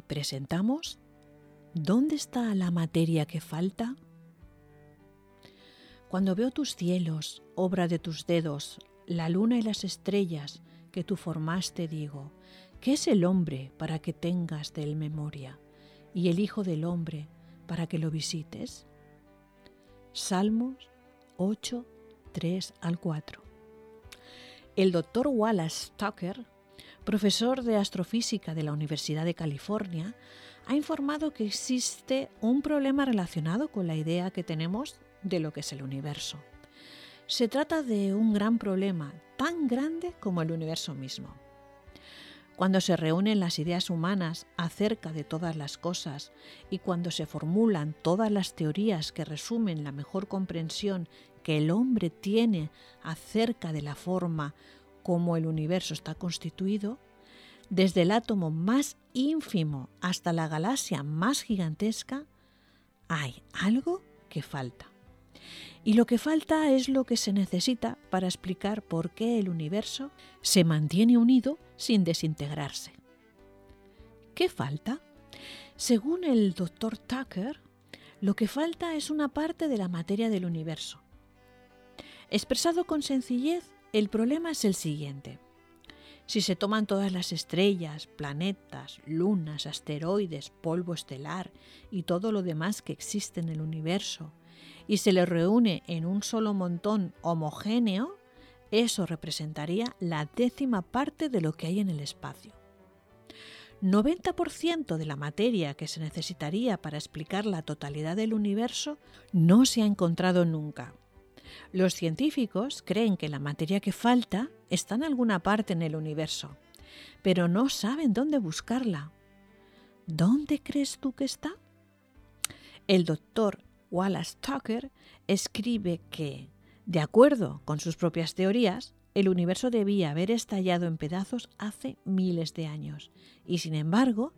Presentamos ¿Dónde está la materia que falta? Cuando veo tus cielos, obra de tus dedos, la luna y las estrellas que tú formaste, digo, ¿qué es el hombre para que tengas de él memoria? Y el Hijo del Hombre para que lo visites? Salmos 8, 3 al 4. El doctor Wallace Tucker profesor de astrofísica de la Universidad de California, ha informado que existe un problema relacionado con la idea que tenemos de lo que es el universo. Se trata de un gran problema, tan grande como el universo mismo. Cuando se reúnen las ideas humanas acerca de todas las cosas y cuando se formulan todas las teorías que resumen la mejor comprensión que el hombre tiene acerca de la forma cómo el universo está constituido, desde el átomo más ínfimo hasta la galaxia más gigantesca, hay algo que falta. Y lo que falta es lo que se necesita para explicar por qué el universo se mantiene unido sin desintegrarse. ¿Qué falta? Según el doctor Tucker, lo que falta es una parte de la materia del universo. Expresado con sencillez, el problema es el siguiente. Si se toman todas las estrellas, planetas, lunas, asteroides, polvo estelar y todo lo demás que existe en el universo y se le reúne en un solo montón homogéneo, eso representaría la décima parte de lo que hay en el espacio. 90% de la materia que se necesitaría para explicar la totalidad del universo no se ha encontrado nunca los científicos creen que la materia que falta está en alguna parte en el universo, pero no saben dónde buscarla. ¿Dónde crees tú que está? El doctor Wallace Tucker escribe que, de acuerdo con sus propias teorías, el universo debía haber estallado en pedazos hace miles de años, y sin embargo,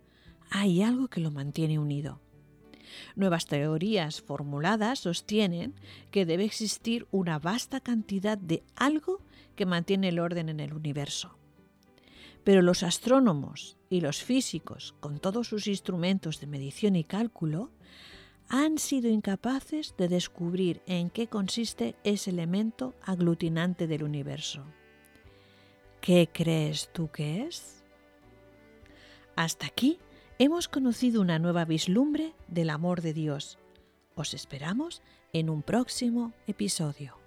hay algo que lo mantiene unido. Nuevas teorías formuladas sostienen que debe existir una vasta cantidad de algo que mantiene el orden en el universo. Pero los astrónomos y los físicos, con todos sus instrumentos de medición y cálculo, han sido incapaces de descubrir en qué consiste ese elemento aglutinante del universo. ¿Qué crees tú que es? Hasta aquí hemos conocido una nueva vislumbre del amor de Dios. Os esperamos en un próximo episodio.